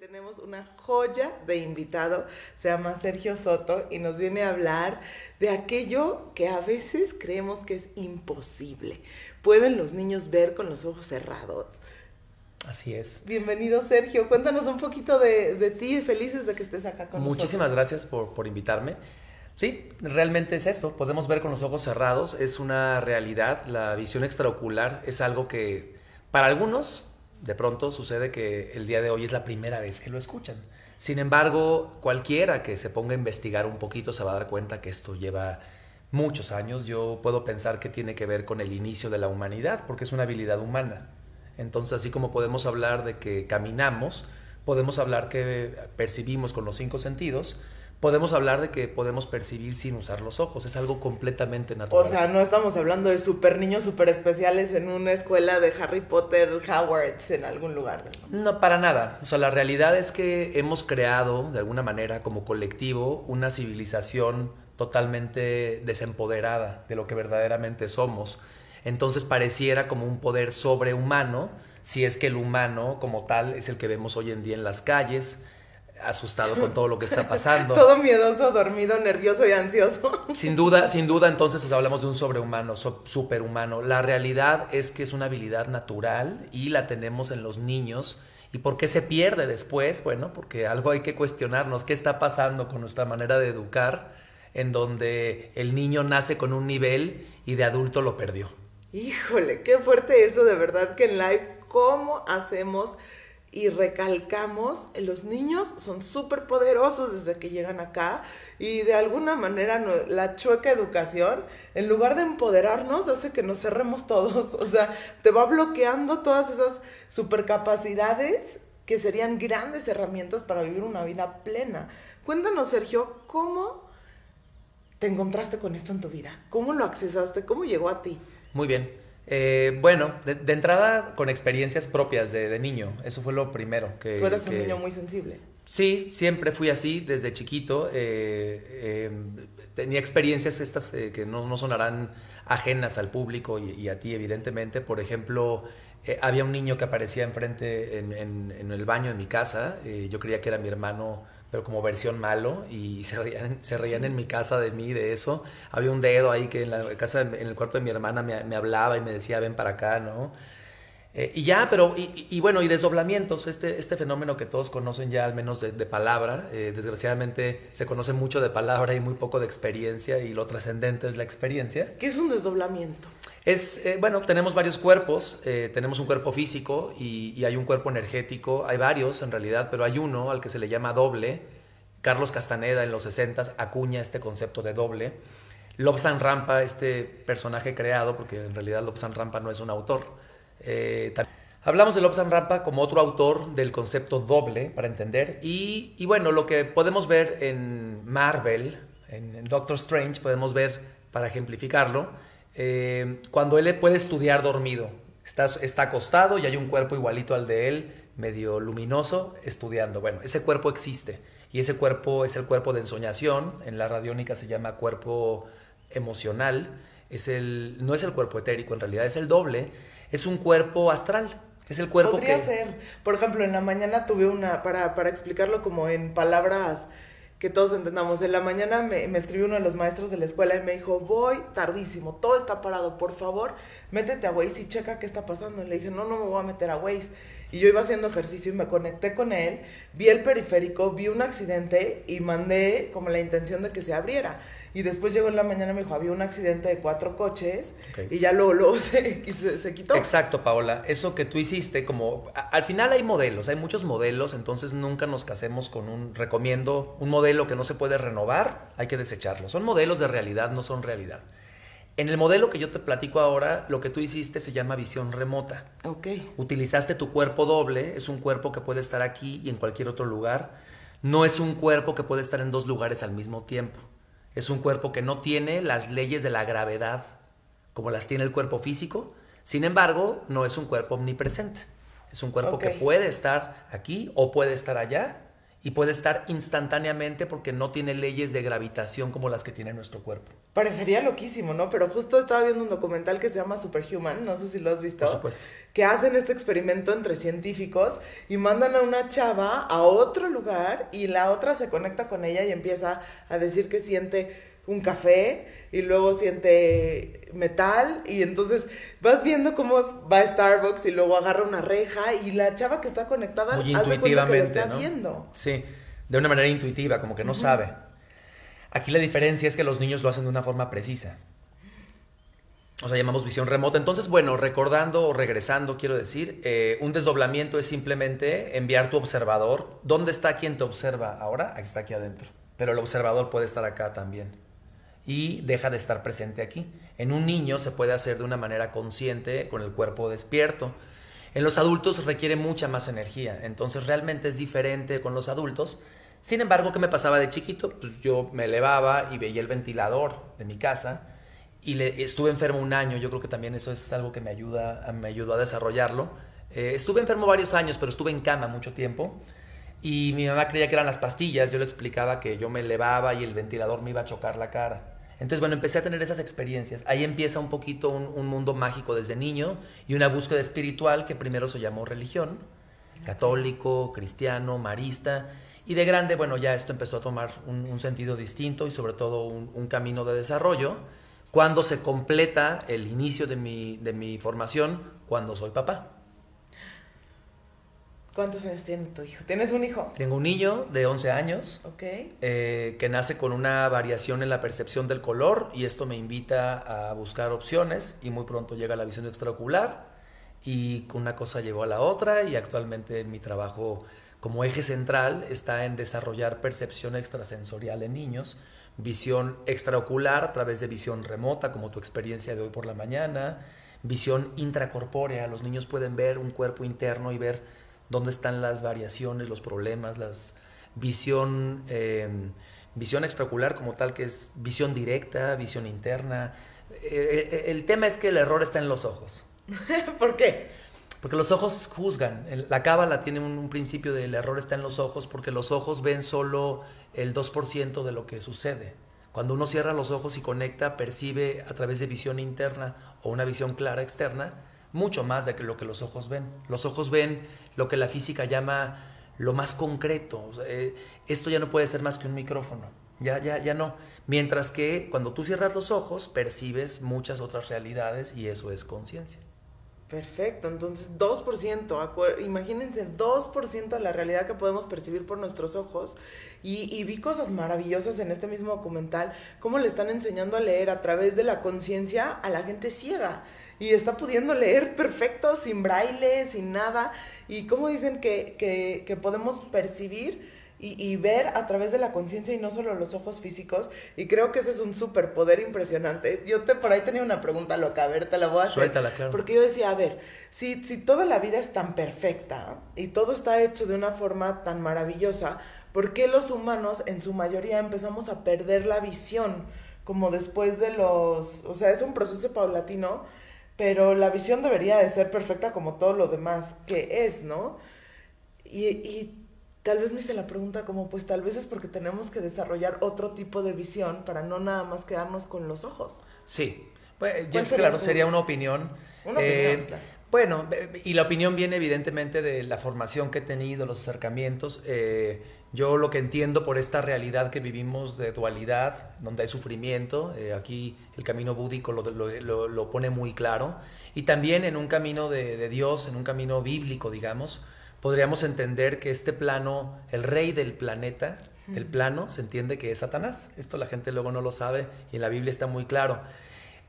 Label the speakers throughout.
Speaker 1: tenemos una joya de invitado, se llama Sergio Soto y nos viene a hablar de aquello que a veces creemos que es imposible. ¿Pueden los niños ver con los ojos cerrados?
Speaker 2: Así es.
Speaker 1: Bienvenido Sergio, cuéntanos un poquito de, de ti, felices de que estés acá con
Speaker 2: nosotros. Muchísimas gracias por, por invitarme. Sí, realmente es eso, podemos ver con los ojos cerrados, es una realidad, la visión extraocular es algo que para algunos de pronto sucede que el día de hoy es la primera vez que lo escuchan. Sin embargo, cualquiera que se ponga a investigar un poquito se va a dar cuenta que esto lleva muchos años. Yo puedo pensar que tiene que ver con el inicio de la humanidad, porque es una habilidad humana. Entonces, así como podemos hablar de que caminamos, podemos hablar que percibimos con los cinco sentidos, podemos hablar de que podemos percibir sin usar los ojos. Es algo completamente natural.
Speaker 1: O sea, no estamos hablando de super niños super especiales en una escuela de Harry Potter, Hogwarts, en algún lugar.
Speaker 2: No, para nada. O sea, la realidad es que hemos creado, de alguna manera, como colectivo, una civilización totalmente desempoderada de lo que verdaderamente somos. Entonces pareciera como un poder sobrehumano, si es que el humano como tal es el que vemos hoy en día en las calles, asustado con todo lo que está pasando.
Speaker 1: todo miedoso, dormido, nervioso y ansioso.
Speaker 2: Sin duda, sin duda, entonces hablamos de un sobrehumano, superhumano. La realidad es que es una habilidad natural y la tenemos en los niños. ¿Y por qué se pierde después? Bueno, porque algo hay que cuestionarnos. ¿Qué está pasando con nuestra manera de educar en donde el niño nace con un nivel y de adulto lo perdió?
Speaker 1: Híjole, qué fuerte eso de verdad que en live, ¿cómo hacemos? Y recalcamos, los niños son súper poderosos desde que llegan acá y de alguna manera la chueca educación, en lugar de empoderarnos, hace que nos cerremos todos. O sea, te va bloqueando todas esas supercapacidades que serían grandes herramientas para vivir una vida plena. Cuéntanos, Sergio, ¿cómo te encontraste con esto en tu vida? ¿Cómo lo accesaste? ¿Cómo llegó a ti?
Speaker 2: Muy bien. Eh, bueno, de, entrada con experiencias propias de, niño, eso fue lo primero. Que,
Speaker 1: Tú eras un niño muy sensible.
Speaker 2: Sí, siempre fui así desde chiquito. Eh, em, tenía experiencias estas eh, que no, sonarán ajenas al público y, a ti, evidentemente. Por ejemplo, había un niño que aparecía enfrente en, en, el baño de mi casa. yo creía que era mi hermano pero como versión malo y se reían, se reían en mi casa de mí, de eso. Había un dedo ahí que en la casa, en el cuarto de mi hermana me, me hablaba y me decía, ven para acá, ¿no? Eh, y ya, pero, y, y, bueno, y desdoblamientos, este, este fenómeno que todos conocen ya al menos de, de palabra, eh, desgraciadamente se conoce mucho de palabra y muy poco de experiencia y lo trascendente es la experiencia.
Speaker 1: ¿Qué es un desdoblamiento?
Speaker 2: Es, eh, bueno, tenemos varios cuerpos, tenemos un cuerpo físico y, y, hay un cuerpo energético, hay varios en realidad, pero hay uno al que se le llama doble. Carlos Castaneda en los 60 acuña este concepto de doble. Lobsan Rampa, este personaje creado, porque en realidad Lobsan Rampa no es un autor, eh, hablamos de Lobsang Rampa como otro autor del concepto doble, para entender. Y, bueno, lo que podemos ver en Marvel, en, Doctor Strange, podemos ver, para ejemplificarlo, eh, cuando él puede estudiar dormido. Está, está acostado y hay un cuerpo igualito al de él, medio luminoso, estudiando. Bueno, ese cuerpo existe. Y ese cuerpo es el cuerpo de ensoñación. En la radiónica se llama cuerpo emocional. Es el, no es el cuerpo etérico, en realidad es el doble es un cuerpo astral. Es el cuerpo
Speaker 1: Podría ser. Por ejemplo, en la mañana tuve una, para, para explicarlo como en palabras que todos entendamos. En la mañana me, me, escribió uno de los maestros de la escuela y me dijo, voy tardísimo, todo está parado, por favor, métete a Waze y checa qué está pasando. Y le dije, no, no me voy a meter a Waze. Y yo iba haciendo ejercicio y me conecté con él, vi el periférico, vi un accidente y mandé como la intención de que se abriera. Y después llegó en la mañana y me dijo, había un accidente de cuatro coches y ya luego, luego se, se, quitó.
Speaker 2: Exacto, Paola. Eso que tú hiciste, como al final hay modelos, hay muchos modelos, entonces nunca nos casemos con un, recomiendo un modelo que no se puede renovar, hay que desecharlo. Son modelos de realidad, no son realidad. En el modelo que yo te platico ahora, lo que tú hiciste se llama visión remota.
Speaker 1: Ok.
Speaker 2: Utilizaste tu cuerpo doble, es un cuerpo que puede estar aquí y en cualquier otro lugar. No es un cuerpo que puede estar en dos lugares al mismo tiempo. Es un cuerpo que no tiene las leyes de la gravedad como las tiene el cuerpo físico. Sin embargo, no es un cuerpo omnipresente. Es un cuerpo que puede estar aquí o puede estar allá y puede estar instantáneamente porque no tiene leyes de gravitación como las que tiene nuestro cuerpo.
Speaker 1: Parecería loquísimo, ¿no? Pero justo estaba viendo un documental que se llama Superhuman, no sé si lo has visto.
Speaker 2: Por supuesto.
Speaker 1: Que hacen este experimento entre científicos y mandan a una chava a otro lugar y la otra se conecta con ella y empieza a decir que siente un café y luego siente metal y entonces vas viendo cómo va a Starbucks y luego agarra una reja y la chava que está conectada
Speaker 2: Muy intuitivamente,
Speaker 1: que está
Speaker 2: ¿no?
Speaker 1: viendo.
Speaker 2: Sí, de una manera intuitiva, como que no sabe. Aquí la diferencia es que los niños lo hacen de una forma precisa. O sea, llamamos visión remota. Entonces, bueno, recordando o regresando, quiero decir, eh, un desdoblamiento es simplemente enviar tu observador. ¿Dónde está quien te observa ahora? Aquí está aquí adentro. Pero el observador puede estar acá también. Y deja de estar presente aquí. En un niño se puede hacer de una manera consciente, con el cuerpo despierto. En los adultos requiere mucha más energía. Entonces, realmente es diferente con los adultos. Sin embargo, ¿qué me pasaba de chiquito? Pues yo me elevaba y veía el ventilador de mi casa y le, estuve enfermo un año. Yo creo que también eso es algo que me, ayuda, me ayudó a desarrollarlo. Eh, estuve enfermo varios años, pero estuve en cama mucho tiempo. Y mi mamá creía que eran las pastillas. Yo le explicaba que yo me elevaba y el ventilador me iba a chocar la cara. Entonces, bueno, empecé a tener esas experiencias. Ahí empieza un poquito un, un mundo mágico desde niño y una búsqueda espiritual que primero se llamó religión. Católico, cristiano, marista. Y de grande, bueno, ya esto empezó a tomar un, un sentido distinto y sobre todo un, un, camino de desarrollo. Cuando se completa el inicio de mi, de mi formación, cuando soy papá.
Speaker 1: ¿Cuántos años tiene tu hijo? ¿Tienes un hijo?
Speaker 2: Tengo un niño de 11 años
Speaker 1: Ok.
Speaker 2: eh, que nace con una variación en la percepción del color y esto me invita a buscar opciones y muy pronto llega la visión extraocular y una cosa llevó a la otra y actualmente mi trabajo como eje central está en desarrollar percepción extrasensorial en niños, visión extraocular a través de visión remota como tu experiencia de hoy por la mañana, visión intracorpórea, los niños pueden ver un cuerpo interno y ver dónde están las variaciones, los problemas, las visión, eh, visión extraocular como tal, que es visión directa, visión interna. Eh, el tema es que el error está en los ojos.
Speaker 1: ¿Por qué?
Speaker 2: Porque los ojos juzgan. La cábala tiene un, un, principio del error está en los ojos porque los ojos ven solo el 2% de lo que sucede. Cuando uno cierra los ojos y conecta, percibe a través de visión interna o una visión clara externa mucho más de lo que los ojos ven. Los ojos ven lo que la física llama lo más concreto. O sea, eh, esto ya no puede ser más que un micrófono. Ya, ya, ya no. Mientras que cuando tú cierras los ojos, percibes muchas otras realidades y eso es conciencia.
Speaker 1: Perfecto, entonces 2%, imagínense 2% de la realidad que podemos percibir por nuestros ojos. Y, y, vi cosas maravillosas en este mismo documental, cómo le están enseñando a leer a través de la conciencia a la gente ciega. Y está pudiendo leer perfecto, sin braille, sin nada. Y cómo dicen que, que, que podemos percibir y, y, ver a través de la conciencia y no solo los ojos físicos. Y creo que ese es un superpoder impresionante. Yo te por ahí tenía una pregunta loca, a ver, te la voy a hacer.
Speaker 2: Suéltala, claro.
Speaker 1: Porque yo decía, a ver, si, si toda la vida es tan perfecta y todo está hecho de una forma tan maravillosa, ¿por qué los humanos en su mayoría empezamos a perder la visión? Como después de los... O sea, es un proceso paulatino, pero la visión debería de ser perfecta como todo lo demás que es, ¿no? Y, y tal vez me hice la pregunta como, pues tal vez es porque tenemos que desarrollar otro tipo de visión para no nada más quedarnos con los ojos.
Speaker 2: Sí, pues, James, claro, tu... sería una opinión.
Speaker 1: Una
Speaker 2: eh,
Speaker 1: opinión claro.
Speaker 2: Bueno, y la opinión viene evidentemente de la formación que he tenido, los acercamientos. Eh, yo lo que entiendo por esta realidad que vivimos de dualidad, donde hay sufrimiento, eh, aquí el camino búdico lo, lo, lo, pone muy claro, y también en un camino de, de Dios, en un camino bíblico, digamos, podríamos entender que este plano, el rey del planeta, el plano, se entiende que es Satanás. Esto la gente luego no lo sabe y en la Biblia está muy claro.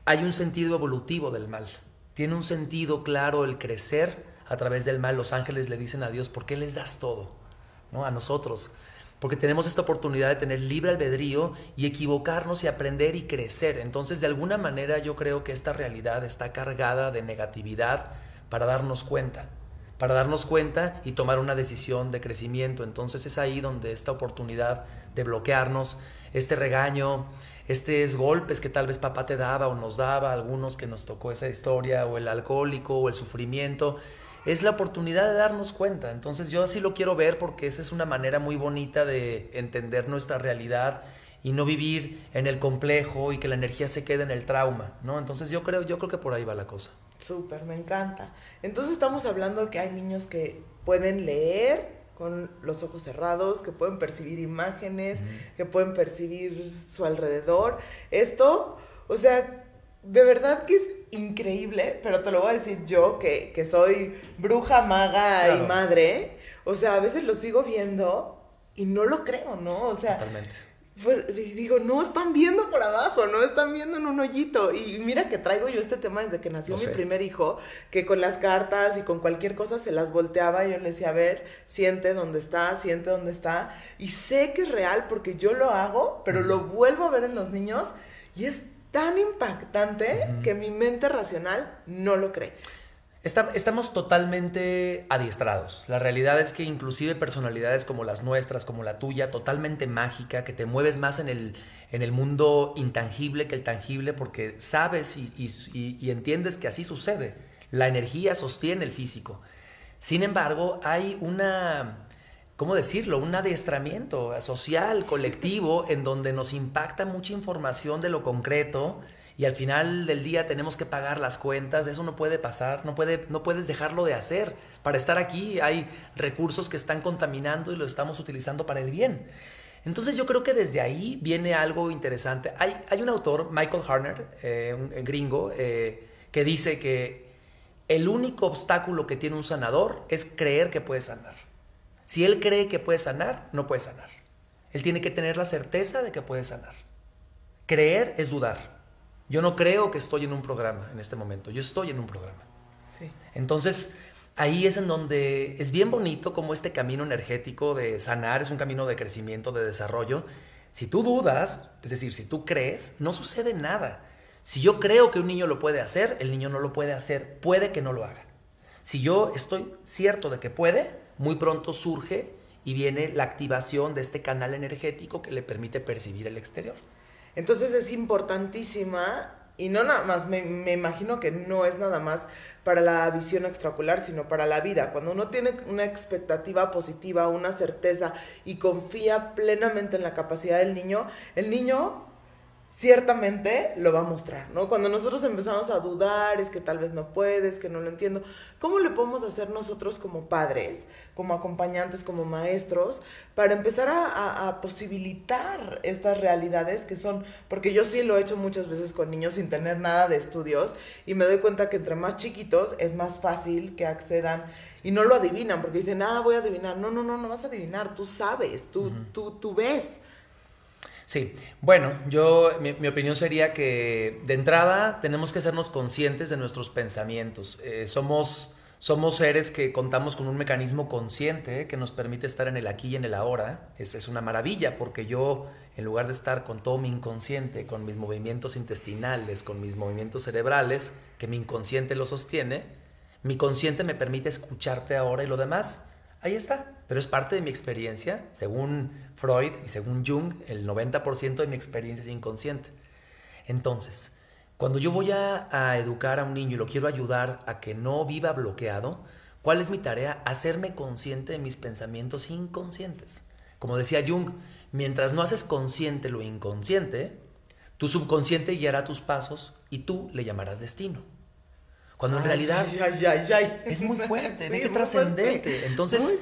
Speaker 2: Hay un sentido evolutivo del mal. Tiene un sentido claro el crecer a través del mal. Los ángeles le dicen a Dios, ¿por qué les das todo? A nosotros. Porque tenemos esta oportunidad de tener libre albedrío y equivocarnos y aprender y crecer. Entonces, de alguna manera yo creo que esta realidad está cargada de negatividad para darnos cuenta para darnos cuenta y tomar una decisión de crecimiento. Entonces es ahí donde esta oportunidad de bloquearnos, este regaño, estos golpes que tal vez papá te daba o nos daba, algunos que nos tocó esa historia, o el alcohólico o el sufrimiento, es la oportunidad de darnos cuenta. Entonces yo así lo quiero ver porque esa es una manera muy bonita de entender nuestra realidad y no vivir en el complejo y que la energía se quede en el trauma, ¿no? Entonces yo creo, yo creo que por ahí va la cosa.
Speaker 1: Súper, me encanta. Entonces estamos hablando que hay niños que pueden leer con los ojos cerrados, que pueden percibir imágenes, que pueden percibir su alrededor. Esto, o sea, de verdad que es increíble, pero te lo voy a decir yo, que, que soy bruja, maga y madre. O sea, a veces lo sigo viendo y no lo creo, ¿no? O sea,
Speaker 2: Totalmente
Speaker 1: digo, no están viendo por abajo, no están viendo en un hoyito. Y mira que traigo yo este tema desde que nació mi primer hijo, que con las cartas y con cualquier cosa se las volteaba y yo le decía, a ver, siente dónde está, siente dónde está. Y sé que es real porque yo lo hago, pero lo vuelvo a ver en los niños y es tan impactante que mi mente racional no lo cree
Speaker 2: estamos totalmente adiestrados. La realidad es que inclusive personalidades como las nuestras, como la tuya, totalmente mágica, que te mueves más en el, en el mundo intangible que el tangible porque sabes y, entiendes que así sucede. La energía sostiene el físico. Sin embargo, hay una, ¿cómo decirlo? Un adiestramiento social, colectivo, en donde nos impacta mucha información de lo concreto y al final del día tenemos que pagar las cuentas, eso no puede pasar, no, puede, no puedes dejarlo de hacer. Para estar aquí hay recursos que están contaminando y los estamos utilizando para el bien. Entonces yo creo que desde ahí viene algo interesante. Hay, un autor, Michael Harner, eh, un gringo, eh, que dice que el único obstáculo que tiene un sanador es creer que puede sanar. Si él cree que puede sanar, no puede sanar. Él tiene que tener la certeza de que puede sanar. Creer es dudar. Yo no creo que estoy en un programa en este momento, yo estoy en un programa. Entonces, ahí es en donde es bien bonito como este camino energético de sanar es un camino de crecimiento, de desarrollo. Si tú dudas, es decir, si tú crees, no sucede nada. Si yo creo que un niño lo puede hacer, el niño no lo puede hacer, puede que no lo haga. Si yo estoy cierto de que puede, muy pronto surge y viene la activación de este canal energético que le permite percibir el exterior.
Speaker 1: Entonces es importantísima y no nada más, me, me, imagino que no es nada más para la visión extraocular, sino para la vida. Cuando uno tiene una expectativa positiva, una certeza y confía plenamente en la capacidad del niño, el niño ciertamente lo va a mostrar, ¿no? Cuando nosotros empezamos a dudar, es que tal vez no puedes, que no lo entiendo, ¿cómo le podemos hacer nosotros como padres, como acompañantes, como maestros, para empezar a, posibilitar estas realidades que son, porque yo sí lo he hecho muchas veces con niños sin tener nada de estudios y me doy cuenta que entre más chiquitos es más fácil que accedan y no lo adivinan, porque dicen, ah, voy a adivinar, no, no, no, no vas a adivinar, tú sabes, tú, tú, tú ves.
Speaker 2: Sí, bueno, yo mi, opinión sería que de entrada tenemos que hacernos conscientes de nuestros pensamientos. Eh, somos, somos seres que contamos con un mecanismo consciente que nos permite estar en el aquí y en el ahora. Es, es una maravilla porque yo, en lugar de estar con todo mi inconsciente, con mis movimientos intestinales, con mis movimientos cerebrales, que mi inconsciente lo sostiene, mi consciente me permite escucharte ahora y lo demás Ahí está, pero es parte de mi experiencia. Según Freud y según Jung, el 90% de mi experiencia es inconsciente. Entonces, cuando yo voy a, a, educar a un niño y lo quiero ayudar a que no viva bloqueado, ¿cuál es mi tarea? Hacerme consciente de mis pensamientos inconscientes. Como decía Jung, mientras no haces consciente lo inconsciente, tu subconsciente guiará tus pasos y tú le llamarás destino. Cuando en realidad es muy fuerte, ve qué trascendente. Entonces,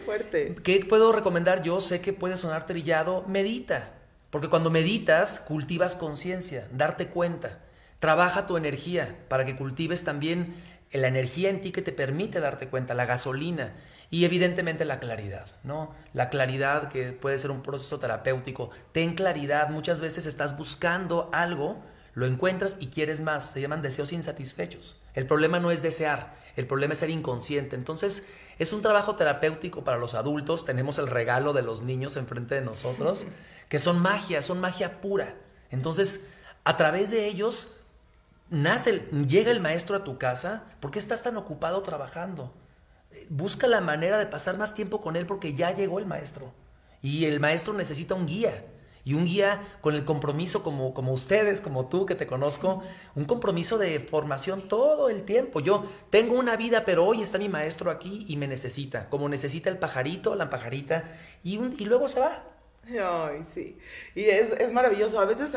Speaker 2: ¿qué puedo recomendar yo? Sé que puede sonar trillado, medita. Porque cuando meditas, cultivas conciencia, darte cuenta. Trabaja tu energía para que cultives también la energía en ti que te permite darte cuenta, la gasolina y evidentemente la claridad, ¿no? La claridad que puede ser un proceso terapéutico. Ten claridad, muchas veces estás buscando algo lo encuentras y quieres más. Se llaman deseos insatisfechos. El problema no es desear, el problema es ser inconsciente. Entonces, es un trabajo terapéutico para los adultos. Tenemos el regalo de los niños enfrente de nosotros, que son magia, son magia pura. Entonces, a través de ellos nace, llega el maestro a tu casa. ¿Por qué estás tan ocupado trabajando? Busca la manera de pasar más tiempo con él porque ya llegó el maestro. Y el maestro necesita un guía. Y un guía con el compromiso como, como ustedes, como tú que te conozco, un compromiso de formación todo el tiempo. Yo tengo una vida, pero hoy está mi maestro aquí y me necesita, como necesita el pajarito, la pajarita, y, y luego se va.
Speaker 1: Ay, sí. Y es, es maravilloso. A veces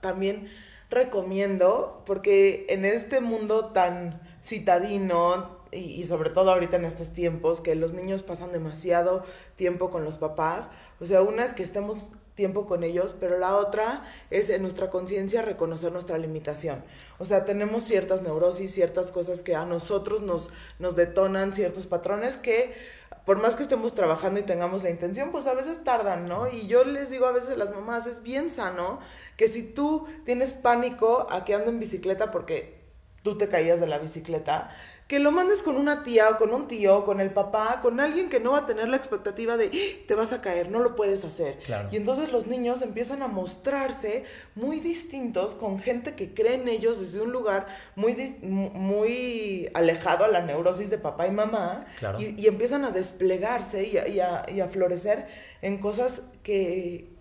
Speaker 1: también recomiendo, porque en este mundo tan citadino, y, sobre todo ahorita en estos tiempos, que los niños pasan demasiado tiempo con los papás. O sea, una es que estemos tiempo con ellos, pero la otra es en nuestra conciencia reconocer nuestra limitación. O sea, tenemos ciertas neurosis, ciertas cosas que a nosotros nos, nos detonan, ciertos patrones que por más que estemos trabajando y tengamos la intención, pues a veces tardan, ¿no? Y yo les digo a veces a las mamás, es bien sano que si tú tienes pánico a que ando en bicicleta porque tú te caías de la bicicleta, que lo mandes con una tía o con un tío, con el papá, con alguien que no va a tener la expectativa de ¡Ah! te vas a caer, no lo puedes hacer. Y entonces los niños empiezan a mostrarse muy distintos con gente que cree en ellos desde un lugar muy, muy alejado a la neurosis de papá y mamá y, empiezan a desplegarse y y a florecer en cosas que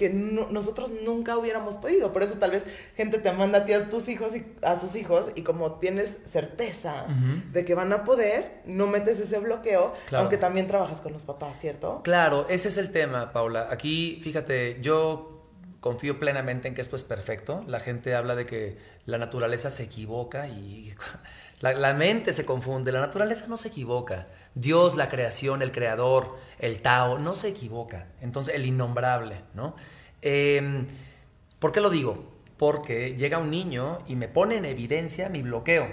Speaker 1: que nosotros nunca hubiéramos podido. Por eso tal vez gente te manda a ti a tus hijos y a sus hijos y como tienes certeza de que van a poder, no metes ese bloqueo, aunque también trabajas con los papás, ¿cierto?
Speaker 2: Claro, ese es el tema, Paula. Aquí, fíjate, yo confío plenamente en que esto es perfecto. La gente habla de que la naturaleza se equivoca y la, la mente se confunde. La naturaleza no se equivoca. Dios, la creación, el creador, el Tao, no se equivoca. Entonces, el innombrable, ¿no? Em, ¿Por qué lo digo? Porque llega un niño y me pone en evidencia mi bloqueo.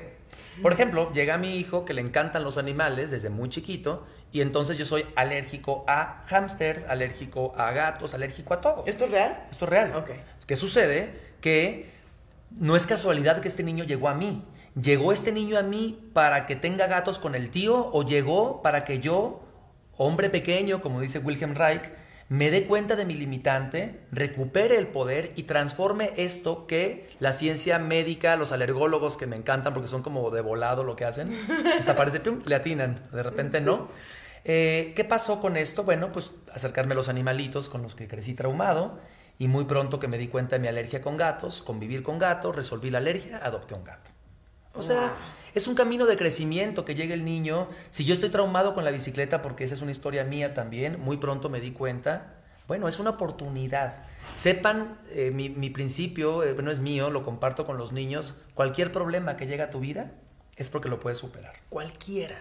Speaker 2: Por ejemplo, llega mi hijo que le encantan los animales desde muy chiquito y entonces yo soy alérgico a hámsters, alérgico a gatos, alérgico a todo.
Speaker 1: ¿Esto es real?
Speaker 2: Esto es real. ¿Qué sucede? Que no es casualidad que este niño llegó a mí. ¿Llegó este niño a mí para que tenga gatos con el tío o llegó para que yo, hombre pequeño, como dice Wilhelm Reich, me dé cuenta de mi limitante, recupere el poder y transforme esto que la ciencia médica, los alergólogos que me encantan porque son como de volado lo que hacen, aparece, pum, le atinan, de repente no. Eh, ¿Qué pasó con esto? Bueno, pues acercarme a los animalitos con los que crecí traumado y muy pronto que me di cuenta de mi alergia con gatos, convivir con gatos, resolví la alergia, adopté un gato. O sea, es un camino de crecimiento que llega el niño. Si yo estoy traumado con la bicicleta, porque esa es una historia mía también, muy pronto me di cuenta, bueno, es una oportunidad. Sepan, eh, mi, principio, eh, no es mío, lo comparto con los niños, cualquier problema que llega a tu vida es porque lo puedes superar. Cualquiera.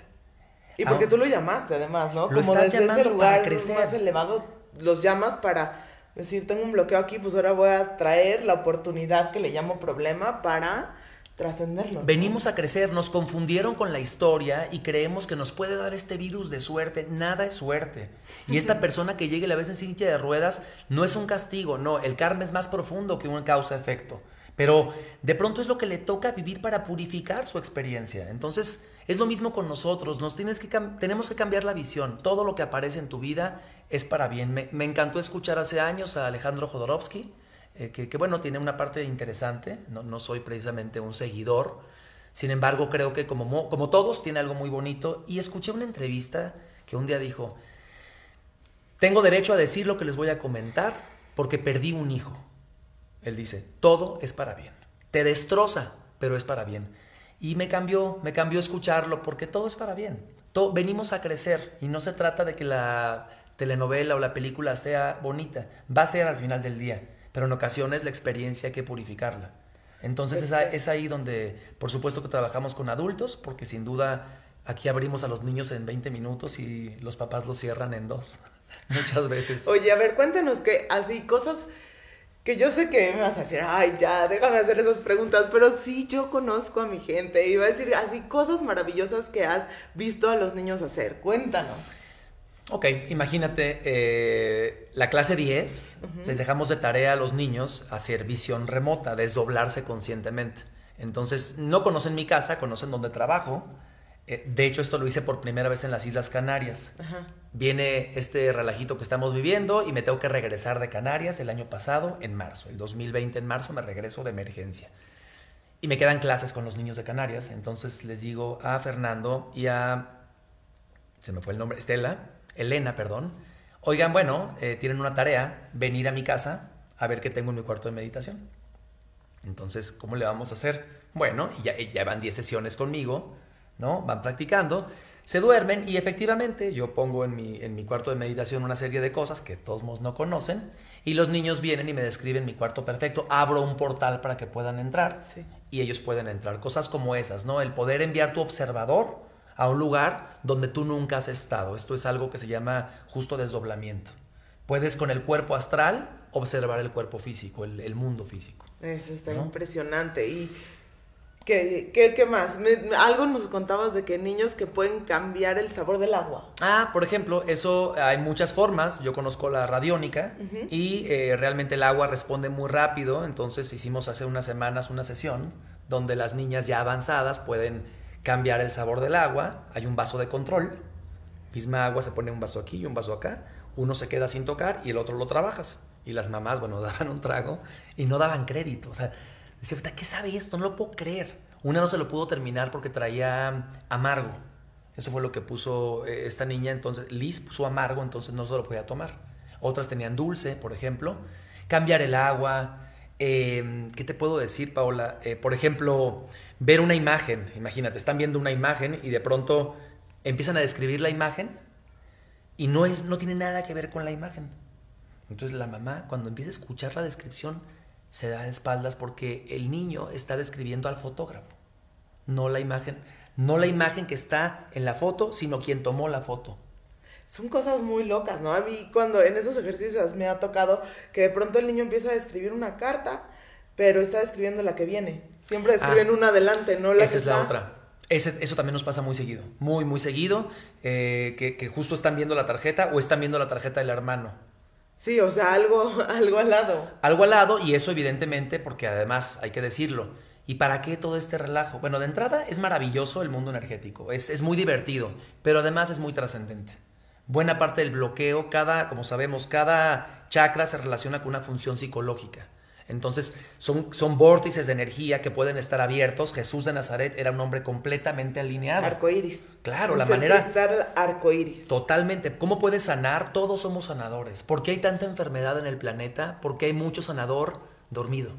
Speaker 1: Y porque tú lo llamaste además, ¿no? Como desde ese lugar crecer. más elevado, los llamas para decir, tengo un bloqueo aquí, pues ahora voy a traer la oportunidad que le llamo problema para trascenderlo.
Speaker 2: Venimos a crecer, nos confundieron con la historia y creemos que nos puede dar este virus de suerte. Nada es suerte. Y esta persona que llegue la vez en silla de ruedas no es un castigo, no, el karma es más profundo que un causa-efecto. Pero de pronto es lo que le toca vivir para purificar su experiencia. Entonces es lo mismo con nosotros, nos tienes que tenemos que cambiar la visión. Todo lo que aparece en tu vida es para bien. Me, me encantó escuchar hace años a Alejandro Jodorowsky eh, que, bueno, tiene una parte interesante, no, no, soy precisamente un seguidor, sin embargo creo que como, como todos tiene algo muy bonito y escuché una entrevista que un día dijo, tengo derecho a decir lo que les voy a comentar porque perdí un hijo. Él dice, todo es para bien, te destroza, pero es para bien. Y me cambió, me cambió escucharlo porque todo es para bien. Todo, venimos a crecer y no se trata de que la telenovela o la película sea bonita, va a ser al final del día pero en ocasiones la experiencia hay que purificarla. Entonces es, es ahí donde, por supuesto que trabajamos con adultos, porque sin duda aquí abrimos a los niños en 20 minutos y los papás los cierran en dos, muchas veces.
Speaker 1: Oye, a ver, cuéntanos que así cosas que yo sé que me vas a decir, ay, ya, déjame hacer esas preguntas, pero sí yo conozco a mi gente y va a decir así cosas maravillosas que has visto a los niños hacer. Cuéntanos.
Speaker 2: Ok, imagínate, eh, la clase 10, les dejamos de tarea a los niños hacer visión remota, desdoblarse conscientemente. Entonces, no conocen mi casa, conocen donde trabajo. Eh, de hecho, esto lo hice por primera vez en las Islas Canarias. Viene este relajito que estamos viviendo y me tengo que regresar de Canarias el año pasado, en marzo. El 2020, en marzo, me regreso de emergencia. Y me quedan clases con los niños de Canarias. Entonces les digo a Fernando y a... Se me fue el nombre, Estela Elena, perdón, oigan, bueno, eh, tienen una tarea, venir a mi casa a ver qué tengo en mi cuarto de meditación. Entonces, ¿cómo le vamos a hacer? Bueno, ya, ya van 10 sesiones conmigo, ¿no? Van practicando, se duermen y efectivamente yo pongo en mi, en mi cuarto de meditación una serie de cosas que todos no conocen y los niños vienen y me describen mi cuarto perfecto, abro un portal para que puedan entrar y ellos pueden entrar. Cosas como esas, ¿no? El poder enviar tu observador a un lugar donde tú nunca has estado. Esto es algo que se llama justo desdoblamiento. Puedes con el cuerpo astral observar el cuerpo físico, el, mundo físico.
Speaker 1: Eso está impresionante. ¿Y qué, qué, más? algo nos contabas de que niños que pueden cambiar el sabor del agua.
Speaker 2: Ah, por ejemplo, eso hay muchas formas. Yo conozco la radiónica y eh, realmente el agua responde muy rápido. Entonces hicimos hace unas semanas una sesión donde las niñas ya avanzadas pueden cambiar el sabor del agua. Hay un vaso de control. Misma agua se pone un vaso aquí y un vaso acá uno se queda sin tocar y el otro lo trabajas. Y las mamás, bueno, daban un trago y no daban crédito. O sea, decía, ¿qué sabe esto? No lo puedo creer. Una no se lo pudo terminar porque traía amargo. Eso fue lo que puso eh, esta niña. Entonces, Liz puso amargo, entonces no se lo podía tomar. Otras tenían dulce, por ejemplo. Cambiar el agua. Em, ¿Qué te puedo decir, Paola? Eh, por ejemplo, ver una imagen. Imagínate, están viendo una imagen y de pronto empiezan a describir la imagen y no, es, no tiene nada que ver con la imagen. Entonces la mamá, cuando empieza a escuchar la descripción, se da de espaldas porque el niño está describiendo al fotógrafo, no la imagen, no la imagen que está en la foto, sino quien tomó la foto.
Speaker 1: Son cosas muy locas, ¿no? A mí cuando en esos ejercicios me ha tocado que de pronto el niño empieza a escribir una carta, pero está describiendo la que viene. Siempre ah, una adelante, no la
Speaker 2: esa es la otra eso también nos pasa muy seguido, muy, muy seguido, eh, que, justo están viendo la tarjeta o están viendo la tarjeta del hermano.
Speaker 1: Sí, o sea, algo, algo al lado.
Speaker 2: Algo al lado y eso evidentemente porque además hay que decirlo. ¿Y para qué todo este relajo? Bueno, de entrada es maravilloso el mundo energético, es, es muy divertido, pero además es muy trascendente. Buena parte del bloqueo, cada, como sabemos, cada chakra se relaciona con una función psicológica. Entonces, son, son vórtices de energía que pueden estar abiertos. Jesús de Nazaret era un hombre completamente alineado.
Speaker 1: Arcoíris.
Speaker 2: Claro, la manera.
Speaker 1: Estar arcoíris.
Speaker 2: Totalmente. ¿Cómo puede sanar? Todos somos sanadores. ¿Por qué hay tanta enfermedad en el planeta? Porque hay mucho sanador dormido.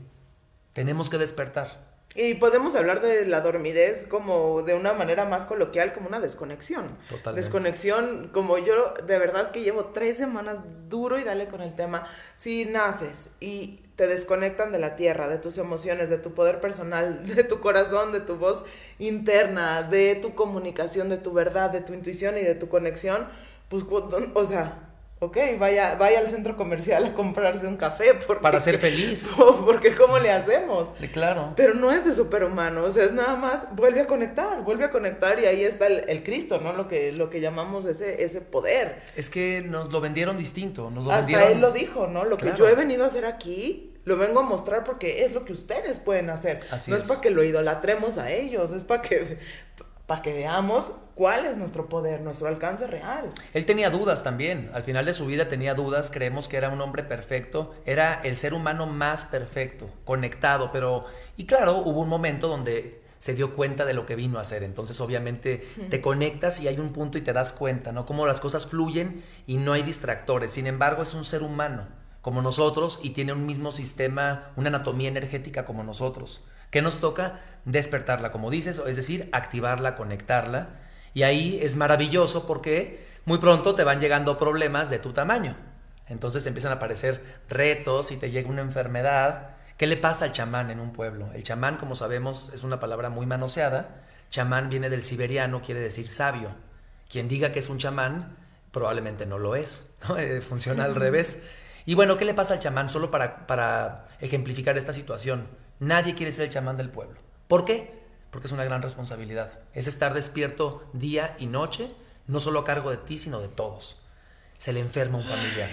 Speaker 2: Tenemos que despertar.
Speaker 1: Y podemos hablar de la dormidez como de una manera más coloquial, como una desconexión. Totalmente. Desconexión, como yo de verdad que llevo tres semanas duro y dale con el tema. Si naces y te desconectan de la tierra, de tus emociones, de tu poder personal, de tu corazón, de tu voz interna, de tu comunicación, de tu verdad, de tu intuición y de tu conexión, pues, o sea, Ok, vaya, vaya al centro comercial a comprarse un café. Porque,
Speaker 2: Para ser feliz.
Speaker 1: Porque ¿cómo le hacemos?
Speaker 2: Claro.
Speaker 1: Pero no es de superhumano, o sea, es nada más, vuelve a conectar, vuelve a conectar y ahí está el, Cristo, ¿no? Lo que, lo que llamamos ese, ese poder.
Speaker 2: Es que nos lo vendieron distinto, nos lo
Speaker 1: Hasta él lo dijo, ¿no? Lo que yo he venido a hacer aquí, lo vengo a mostrar porque es lo que ustedes pueden hacer. no es para que lo idolatremos a ellos, es para que para que veamos cuál es nuestro poder, nuestro alcance real.
Speaker 2: Él tenía dudas también, al final de su vida tenía dudas, creemos que era un hombre perfecto, era el ser humano más perfecto, conectado, pero, y claro, hubo un momento donde se dio cuenta de lo que vino a hacer, entonces obviamente te conectas y hay un punto y te das cuenta, ¿no? Cómo las cosas fluyen y no hay distractores, sin embargo es un ser humano como nosotros y tiene un mismo sistema, una anatomía energética como nosotros. ¿Qué nos toca? Despertarla, como dices, es decir, activarla, conectarla. Y ahí es maravilloso porque muy pronto te van llegando problemas de tu tamaño. Entonces empiezan a aparecer retos y te llega una enfermedad. ¿Qué le pasa al chamán en un pueblo? El chamán, como sabemos, es una palabra muy manoseada. Chamán viene del siberiano, quiere decir sabio. Quien diga que es un chamán, probablemente no lo es. Eh, funciona al revés. Y bueno, ¿qué le pasa al chamán? Solo para, para ejemplificar esta situación. Nadie quiere ser el chamán del pueblo. ¿Por qué? Porque es una gran responsabilidad. Es estar despierto día y noche, no solo a cargo de ti, sino de todos. Se le enferma un familiar.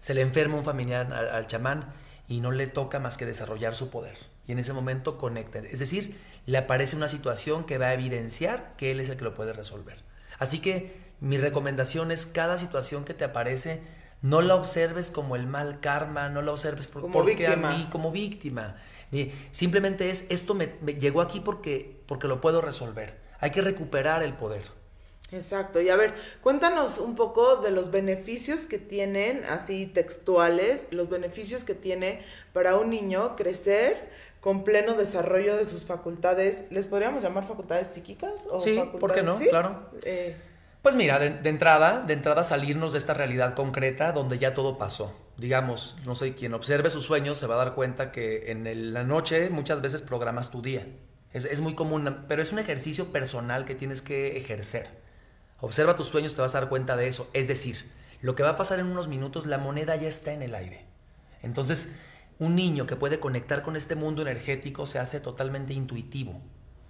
Speaker 2: Se le enferma un familiar al, chamán y no le toca más que desarrollar su poder. Y en ese momento conecta. Es decir, le aparece una situación que va a evidenciar que él es el que lo puede resolver. Así que mi recomendación es cada situación que te aparece, no la observes como el mal karma, no la observes por, como porque a mí como víctima Simplemente es, esto me, llegó aquí porque, porque lo puedo resolver. Hay que recuperar el poder.
Speaker 1: Exacto, y a ver, cuéntanos un poco de los beneficios que tienen, así textuales, los beneficios que tiene para un niño crecer con pleno desarrollo de sus facultades, ¿les podríamos llamar facultades psíquicas?
Speaker 2: O sí, ¿por qué no? Claro. Eh, pues mira, de, entrada, de entrada salirnos de esta realidad concreta donde ya todo pasó. Digamos, no sé, quien observe sus sueños se va a dar cuenta que en la noche muchas veces programas tu día. Es, es muy común, pero es un ejercicio personal que tienes que ejercer. Observa tus sueños, te vas a dar cuenta de eso. Es decir, lo que va a pasar en unos minutos, la moneda ya está en el aire. Entonces, un niño que puede conectar con este mundo energético se hace totalmente intuitivo,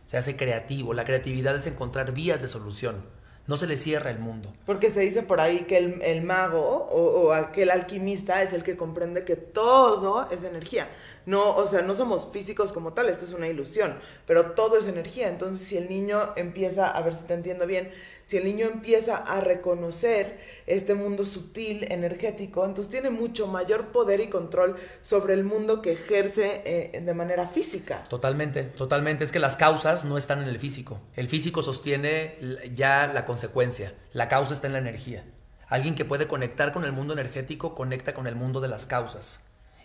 Speaker 2: se hace creativo. La creatividad es encontrar vías de solución. No se le cierra el mundo.
Speaker 1: Porque se dice por ahí que el, mago o, o, aquel alquimista es el que comprende que todo es energía. No, o sea, no somos físicos como tal, esto es una ilusión, pero todo es energía. Entonces, si el niño empieza, a ver si te entiendo bien, si el niño empieza a reconocer este mundo sutil, energético, entonces tiene mucho mayor poder y control sobre el mundo que ejerce eh, de manera física.
Speaker 2: Totalmente, totalmente. Es que las causas no están en el físico. El físico sostiene ya la consecuencia. La causa está en la energía. Alguien que puede conectar con el mundo energético conecta con el mundo de las causas.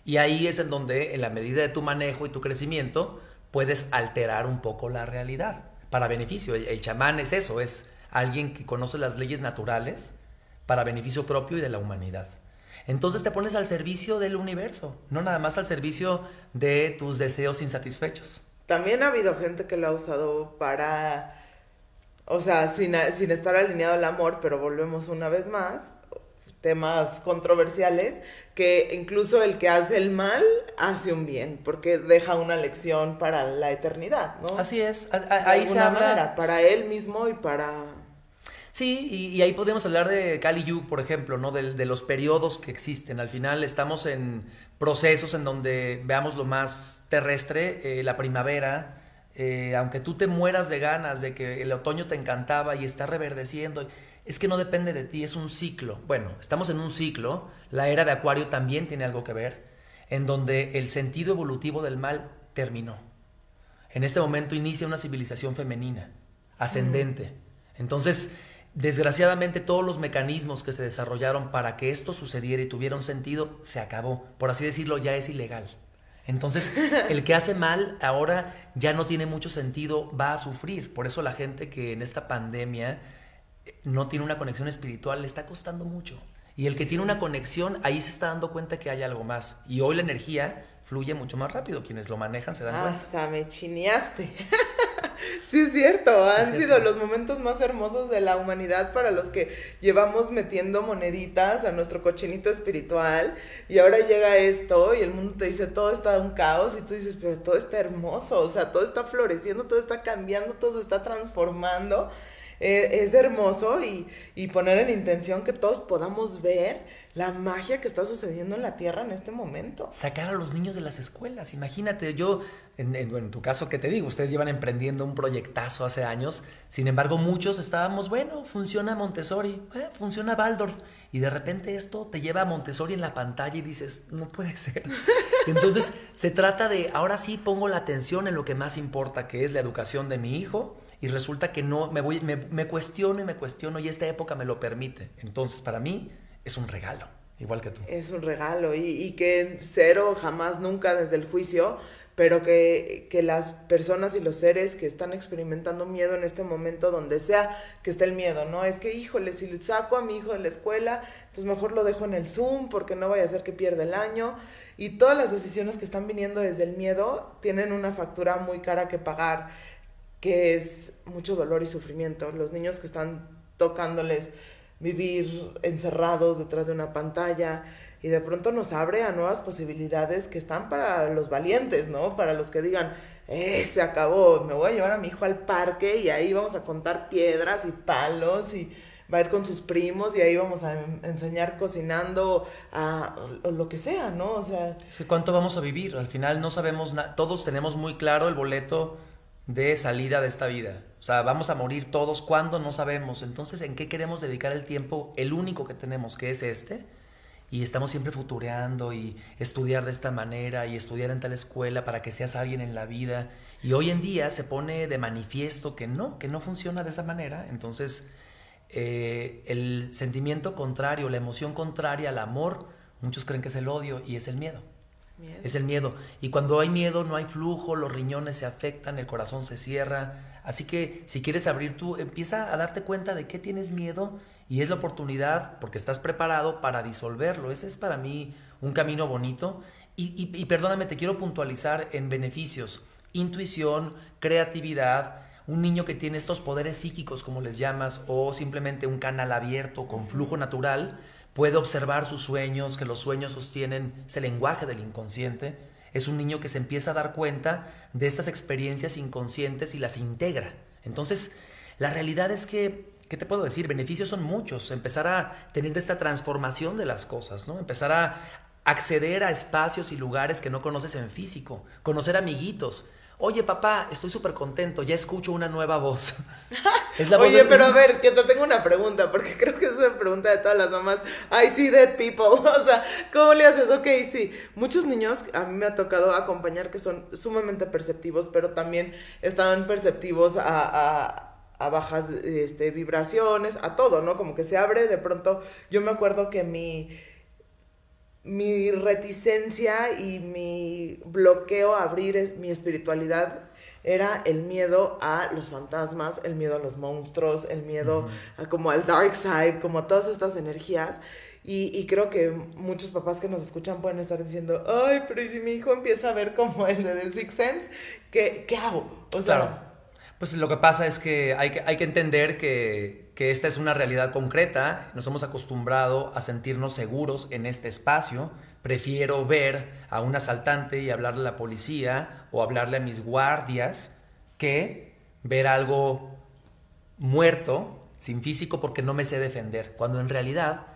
Speaker 2: Y ahí es en donde, en la medida de tu manejo y tu crecimiento, puedes alterar un poco la realidad para beneficio. El, chamán es eso, es alguien que conoce las leyes naturales para beneficio propio y de la humanidad. Entonces te pones al servicio del universo, no nada más al servicio de tus deseos insatisfechos.
Speaker 1: También ha habido gente que lo ha usado para, o sea, sin, sin estar alineado al amor, pero volvemos una vez más, temas controversiales, que incluso el que hace el mal hace un bien, porque deja una lección para la eternidad, ¿no?
Speaker 2: Así es, ahí se habla...
Speaker 1: para él mismo y para...
Speaker 2: Sí, y, ahí podemos hablar de Kali Yuga, por ejemplo, ¿no? De, los periodos que existen. Al final estamos en procesos en donde veamos lo más terrestre, eh, la primavera, eh, aunque tú te mueras de ganas de que el otoño te encantaba y está reverdeciendo es que no depende de ti, es un ciclo. Bueno, estamos en un ciclo, la era de Acuario también tiene algo que ver, en donde el sentido evolutivo del mal terminó. En este momento inicia una civilización femenina, ascendente. Entonces, desgraciadamente todos los mecanismos que se desarrollaron para que esto sucediera y tuviera un sentido, se acabó. Por así decirlo, ya es ilegal. Entonces, el que hace mal ahora ya no tiene mucho sentido, va a sufrir. Por eso la gente que en esta pandemia no tiene una conexión espiritual, le está costando mucho. Y el que tiene una conexión, ahí se está dando cuenta que hay algo más. Y hoy la energía fluye mucho más rápido. Quienes lo manejan se dan cuenta.
Speaker 1: Hasta me chineaste. sí, es cierto. Han sido los momentos más hermosos de la humanidad para los que llevamos metiendo moneditas a nuestro cochinito espiritual. Y ahora llega esto y el mundo te dice todo está un caos. Y tú dices, pero todo está hermoso. O sea, todo está floreciendo, todo está cambiando, todo se está transformando. Eh, es hermoso y, poner en intención que todos podamos ver la magia que está sucediendo en la Tierra en este momento.
Speaker 2: Sacar a los niños de las escuelas. Imagínate, yo, en, en, tu caso, que te digo? Ustedes llevan emprendiendo un proyectazo hace años. Sin embargo, muchos estábamos, bueno, funciona Montessori, eh, funciona Waldorf. Y de repente esto te lleva a Montessori en la pantalla y dices, no puede ser. Entonces, se trata de, ahora sí pongo la atención en lo que más importa, que es la educación de mi hijo y resulta que no, me, voy, me, cuestiono y me cuestiono y esta época me lo permite. Entonces, para mí es un regalo, igual que tú.
Speaker 1: Es un regalo y, que cero, jamás, nunca desde el juicio, pero que, que, las personas y los seres que están experimentando miedo en este momento, donde sea que esté el miedo, ¿no? Es que, híjole, si saco a mi hijo de la escuela, entonces mejor lo dejo en el Zoom porque no vaya a ser que pierda el año. Y todas las decisiones que están viniendo desde el miedo tienen una factura muy cara que pagar que es mucho dolor y sufrimiento. Los niños que están tocándoles vivir encerrados detrás de una pantalla y de pronto nos abre a nuevas posibilidades que están para los valientes, ¿no? Para los que digan, eh, se acabó, me voy a llevar a mi hijo al parque y ahí vamos a contar piedras y palos y va a ir con sus primos y ahí vamos a enseñar cocinando a, lo que sea, ¿no? O sea...
Speaker 2: ¿Cuánto vamos a vivir? Al final no sabemos nada, todos tenemos muy claro el boleto de salida de esta vida. O sea, vamos a morir todos cuando no sabemos. Entonces, ¿en qué queremos dedicar el tiempo? El único que tenemos, que es este. Y estamos siempre futureando y estudiar de esta manera y estudiar en tal escuela para que seas alguien en la vida. Y hoy en día se pone de manifiesto que no, que no funciona de esa manera. Entonces, eh, el sentimiento contrario, la emoción contraria al amor, muchos creen que es el odio y es el miedo. Es el miedo. Y cuando hay miedo no hay flujo, los riñones se afectan, el corazón se cierra. Así que si quieres abrir tú, empieza a darte cuenta de qué tienes miedo y es la oportunidad, porque estás preparado para disolverlo. Ese es para mí un camino bonito. Y, y perdóname, te quiero puntualizar en beneficios. Intuición, creatividad, un niño que tiene estos poderes psíquicos, como les llamas, o simplemente un canal abierto con flujo natural, puede observar sus sueños, que los sueños sostienen ese lenguaje del inconsciente. Es un niño que se empieza a dar cuenta de estas experiencias inconscientes y las integra. Entonces, la realidad es que, ¿qué te puedo decir? Beneficios son muchos. Empezar a tener esta transformación de las cosas, ¿no? Empezar a acceder a espacios y lugares que no conoces en físico, conocer amiguitos, Oye, papá, estoy súper contento, ya escucho una nueva voz.
Speaker 1: Oye, pero a ver, que te tengo una pregunta, porque creo que es una pregunta de todas las mamás. I see dead people. O sea, ¿cómo le haces? Ok, sí. Muchos niños, a mí me ha tocado acompañar que son sumamente perceptivos, pero también están perceptivos a, a bajas este, vibraciones, a todo, ¿no? Como que se abre de pronto. Yo me acuerdo que mi mi reticencia y mi bloqueo a abrir mi espiritualidad era el miedo a los fantasmas, el miedo a los monstruos, el miedo a como al dark side, como a todas estas energías. Y, creo que muchos papás que nos escuchan pueden estar diciendo, ay, pero ¿y si mi hijo empieza a ver como el de The Sixth Sense? ¿Qué, qué hago?
Speaker 2: O sea, claro. Pues lo que pasa es que hay que, hay que entender que, que esta es una realidad concreta, nos hemos acostumbrado a sentirnos seguros en este espacio, prefiero ver a un asaltante y hablarle a la policía o hablarle a mis guardias que ver algo muerto, sin físico, porque no me sé defender, cuando en realidad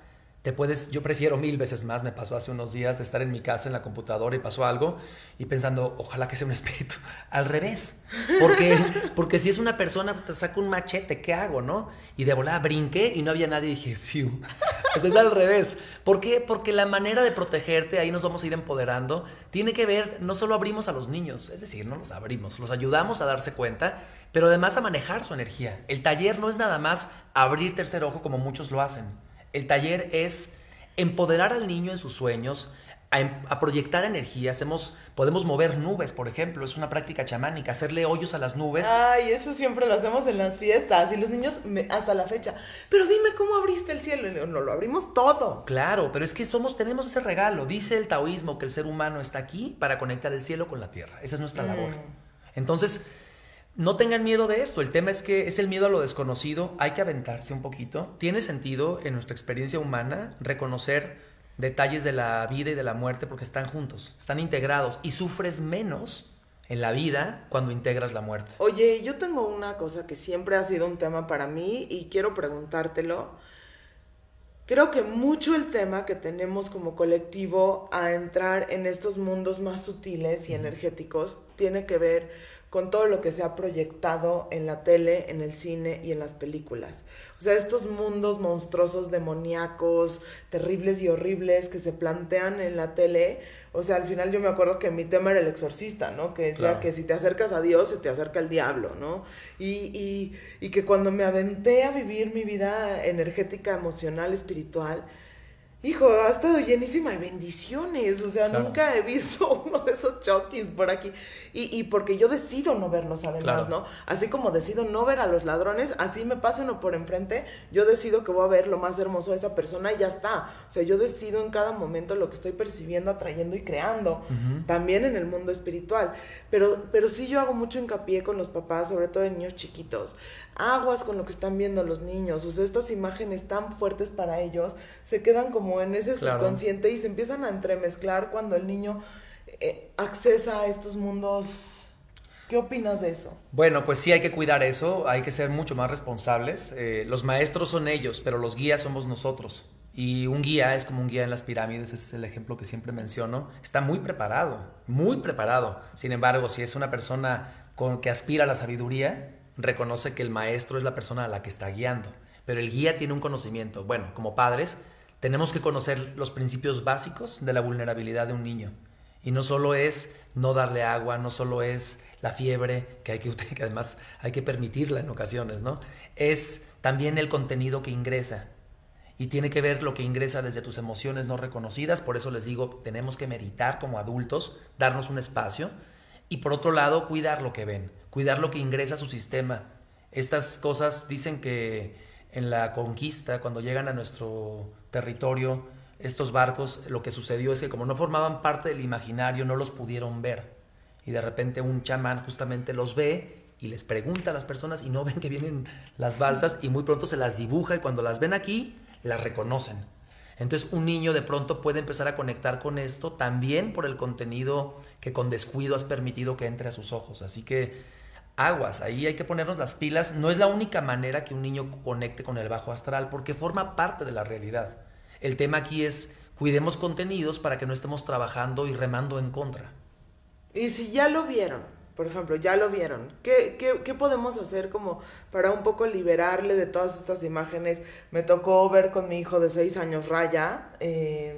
Speaker 2: te puedes, yo prefiero mil veces más, me pasó hace unos días de estar en mi casa en la computadora y pasó algo y pensando, ojalá que sea un espíritu, al revés, porque, porque si es una persona, te saco un machete, ¿qué hago, no? Y de volada brinqué y no había nadie y dije, fiu, es al revés. ¿Por qué? Porque la manera de protegerte, ahí nos vamos a ir empoderando, tiene que ver, no solo abrimos a los niños, es decir, no los abrimos, los ayudamos a darse cuenta, pero además a manejar su energía. El taller no es nada más abrir tercer ojo como muchos lo hacen el taller es empoderar al niño en sus sueños, a, em, proyectar energía. Hacemos, podemos mover nubes, por ejemplo, es una práctica chamánica, hacerle hoyos a las nubes.
Speaker 1: Ay, eso siempre lo hacemos en las fiestas y los niños hasta la fecha. Pero dime cómo abriste el cielo. No, lo abrimos todos.
Speaker 2: Claro, pero es que somos, tenemos ese regalo. Dice el taoísmo que el ser humano está aquí para conectar el cielo con la tierra. Esa es nuestra labor. Mm. Entonces, no tengan miedo de esto. El tema es que es el miedo a lo desconocido. Hay que aventarse un poquito. Tiene sentido en nuestra experiencia humana reconocer detalles de la vida y de la muerte porque están juntos, están integrados y sufres menos en la vida cuando integras la muerte.
Speaker 1: Oye, yo tengo una cosa que siempre ha sido un tema para mí y quiero preguntártelo. Creo que mucho el tema que tenemos como colectivo a entrar en estos mundos más sutiles y energéticos tiene que ver con todo lo que se ha proyectado en la tele, en el cine y en las películas. O sea, estos mundos monstruosos, demoníacos, terribles y horribles que se plantean en la tele. O sea, al final yo me acuerdo que mi tema era el exorcista, ¿no? Que decía que si te acercas a Dios, se te acerca el diablo, ¿no? Y, y, y que cuando me aventé a vivir mi vida energética, emocional, espiritual, hijo, ha estado llenísima de bendiciones. O sea, nunca he visto uno de esos chokis por aquí. Y, y porque yo decido no verlos además, ¿no? Así como decido no ver a los ladrones, así me pase uno por enfrente, yo decido que voy a ver lo más hermoso de esa persona y ya está. O sea, yo decido en cada momento lo que estoy percibiendo, atrayendo y creando. También en el mundo espiritual. Pero, pero sí yo hago mucho hincapié con los papás, sobre todo de niños chiquitos aguas con lo que están viendo los niños, o sea, estas imágenes tan fuertes para ellos se quedan como en ese subconsciente y se empiezan a entremezclar cuando el niño eh, accesa a estos mundos. ¿Qué opinas de eso?
Speaker 2: Bueno, pues sí hay que cuidar eso, hay que ser mucho más responsables. Eh, los maestros son ellos, pero los guías somos nosotros. Y un guía es como un guía en las pirámides, ese es el ejemplo que siempre menciono. Está muy preparado, muy preparado. Sin embargo, si es una persona con, que aspira a la sabiduría, reconoce que el maestro es la persona a la que está guiando, pero el guía tiene un conocimiento. Bueno, como padres, tenemos que conocer los principios básicos de la vulnerabilidad de un niño. Y no solo es no darle agua, no solo es la fiebre, que, hay que, que además hay que permitirla en ocasiones, ¿no? Es también el contenido que ingresa. Y tiene que ver lo que ingresa desde tus emociones no reconocidas. Por eso les digo, tenemos que meditar como adultos, darnos un espacio. Y por otro lado, cuidar lo que ven, cuidar lo que ingresa a su sistema. Estas cosas dicen que en la conquista, cuando llegan a nuestro territorio, estos barcos, lo que sucedió es que como no formaban parte del imaginario, no los pudieron ver. Y de repente un chamán justamente los ve y les pregunta a las personas y no ven que vienen las balsas y muy pronto se las dibuja y cuando las ven aquí, las reconocen. Entonces un niño de pronto puede empezar a conectar con esto también por el contenido que con descuido has permitido que entre a sus ojos. Así que aguas, ahí hay que ponernos las pilas. No es la única manera que un niño conecte con el bajo astral porque forma parte de la realidad. El tema aquí es cuidemos contenidos para que no estemos trabajando y remando en contra.
Speaker 1: Y si ya lo vieron, por ejemplo, ya lo vieron, ¿qué, qué, podemos hacer como para un poco liberarle de todas estas imágenes? Me tocó ver con mi hijo de seis años, Raya, em,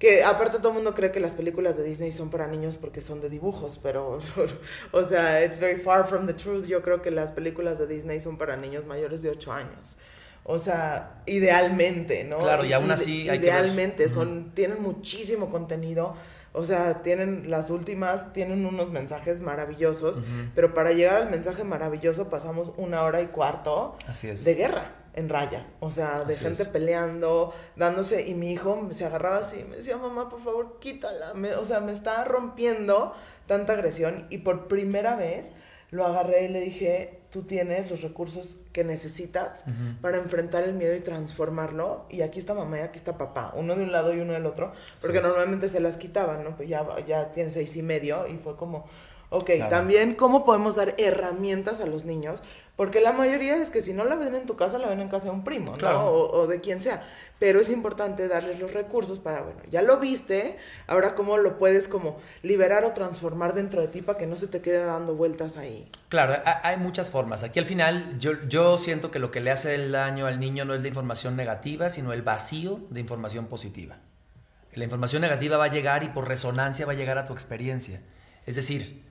Speaker 1: que aparte todo el mundo cree que las películas de Disney son para niños porque son de dibujos, pero, o sea, it's very far from the truth. Yo creo que las películas de Disney son para niños mayores de ocho años. O sea, idealmente, ¿no?
Speaker 2: Claro, y aún así
Speaker 1: hay Idealmente, son, tienen muchísimo contenido. O sea, tienen las últimas, tienen unos mensajes maravillosos, pero para llegar al mensaje maravilloso pasamos una hora y cuarto de guerra en raya. O sea, de gente peleando, dándose, y mi hijo se agarraba así, me decía, mamá, por favor, quítala. o sea, me está rompiendo tanta agresión y por primera vez lo agarré y le dije, tú tienes los recursos que necesitas para enfrentar el miedo y transformarlo. Y aquí está mamá y aquí está papá, uno de un lado y uno del otro, porque normalmente se las quitaban, ¿no? Pues ya, ya tiene seis y medio y fue como, ok, también cómo podemos dar herramientas a los niños porque la mayoría es que si no la ven en tu casa, la ven en casa de un primo, ¿no? O, de quien sea. Pero es importante darles los recursos para, bueno, ya lo viste, ahora cómo lo puedes como liberar o transformar dentro de ti para que no se te quede dando vueltas ahí.
Speaker 2: Claro, hay muchas formas. Aquí al final yo, yo siento que lo que le hace el daño al niño no es la información negativa, sino el vacío de información positiva. La información negativa va a llegar y por resonancia va a llegar a tu experiencia. Es decir,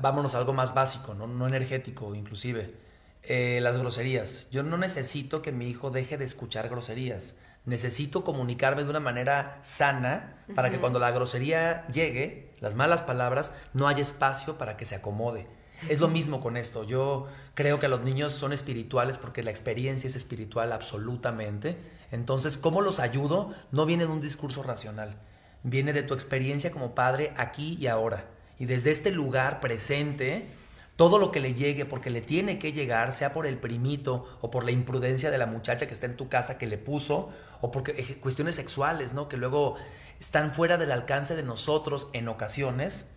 Speaker 2: vámonos a algo más básico, no, no energético inclusive eh, las groserías. Yo no necesito que mi hijo deje de escuchar groserías. Necesito comunicarme de una manera sana para que cuando la grosería llegue, las malas palabras, no haya espacio para que se acomode. Es lo mismo con esto. Yo creo que los niños son espirituales porque la experiencia es espiritual absolutamente. Entonces, ¿cómo los ayudo? No viene de un discurso racional. Viene de tu experiencia como padre aquí y ahora. Y desde este lugar presente, todo lo que le llegue, porque le tiene que llegar, sea por el primito o por la imprudencia de la muchacha que está en tu casa que le puso, o porque eh, cuestiones sexuales, ¿no? Que luego están fuera del alcance de nosotros en ocasiones,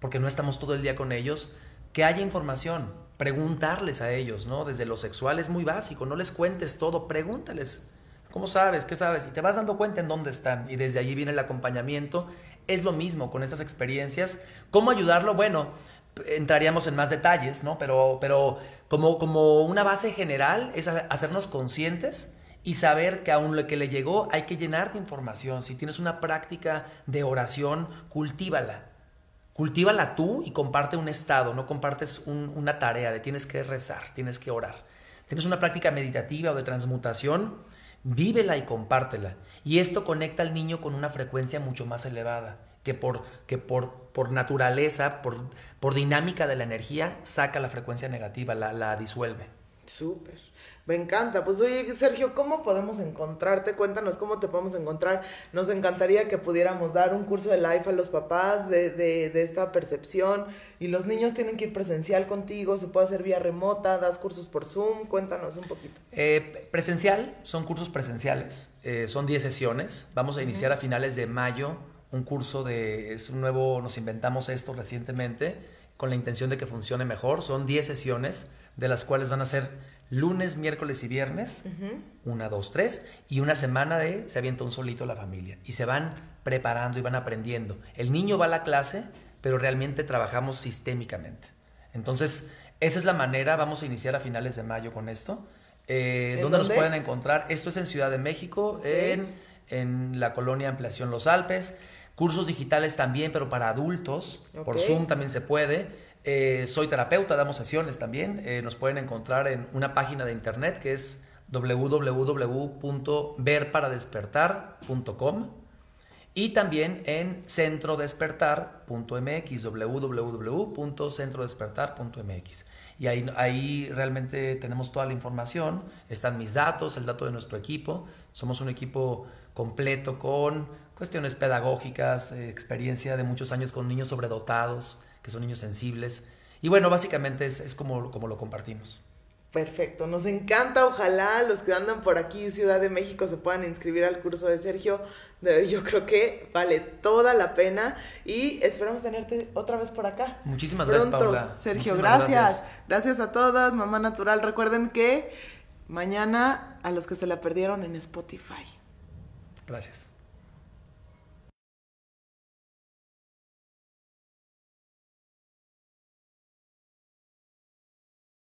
Speaker 2: porque no estamos todo el día con ellos, que haya información, preguntarles a ellos, ¿no? Desde lo sexual es muy básico, no les cuentes todo, pregúntales. ¿Cómo sabes? ¿Qué sabes? Y te vas dando cuenta en dónde están. Y desde allí viene el acompañamiento. Es lo mismo con estas experiencias. ¿Cómo ayudarlo? Bueno, entraríamos en más detalles, ¿no? Pero, pero como, como una base general es hacernos conscientes y saber que aún lo que le llegó hay que llenar de información. Si tienes una práctica de oración, cultívala. Cultívala tú y comparte un estado, no compartes una tarea de tienes que rezar, tienes que orar. Tienes una práctica meditativa o de transmutación, vívela y compártela. Y esto conecta al niño con una frecuencia mucho más elevada que por, que por, por naturaleza, por, por dinámica de la energía, saca la frecuencia negativa, la, la disuelve.
Speaker 1: Súper. Me encanta. Pues oye, Sergio, ¿cómo podemos encontrarte? Cuéntanos cómo te podemos encontrar. Nos encantaría que pudiéramos dar un curso de life a los papás de, de, de, esta percepción. Y los niños tienen que ir presencial contigo, se puede hacer vía remota, das cursos por Zoom. Cuéntanos un poquito.
Speaker 2: Eh, presencial, son cursos presenciales. Eh, son 10 sesiones. Vamos a iniciar a finales de mayo un curso de, es un nuevo, nos inventamos esto recientemente con la intención de que funcione mejor. Son 10 sesiones, de las cuales van a ser lunes, miércoles y viernes, una, dos, tres, y una semana de se avienta un solito la familia. Y se van preparando y van aprendiendo. El niño va a la clase, pero realmente trabajamos sistémicamente. Entonces, esa es la manera, vamos a iniciar a finales de mayo con esto. Eh, ¿Dónde, nos pueden encontrar? Esto es en Ciudad de México, en, en la colonia Ampliación Los Alpes. Cursos digitales también, pero para adultos. Por Zoom también se puede. Eh, soy terapeuta, damos sesiones también. Eh, nos pueden encontrar en una página de internet que es www.verparadespertar.com y también en centrodespertar.mx, www.centrodespertar.mx. Y ahí, ahí realmente tenemos toda la información, están mis datos, el dato de nuestro equipo. Somos un equipo completo con cuestiones pedagógicas, eh, experiencia de muchos años con niños sobredotados, que son niños sensibles. Y bueno, básicamente es, es como, como lo compartimos.
Speaker 1: Perfecto, nos encanta, ojalá los que andan por aquí, Ciudad de México, se puedan inscribir al curso de Sergio. Yo creo que vale toda la pena y esperamos tenerte otra vez por acá.
Speaker 2: Muchísimas gracias, Paula.
Speaker 1: Sergio, gracias. gracias. Gracias a todas, Mamá Natural. Recuerden que mañana a los que se la perdieron en Spotify.
Speaker 2: Gracias.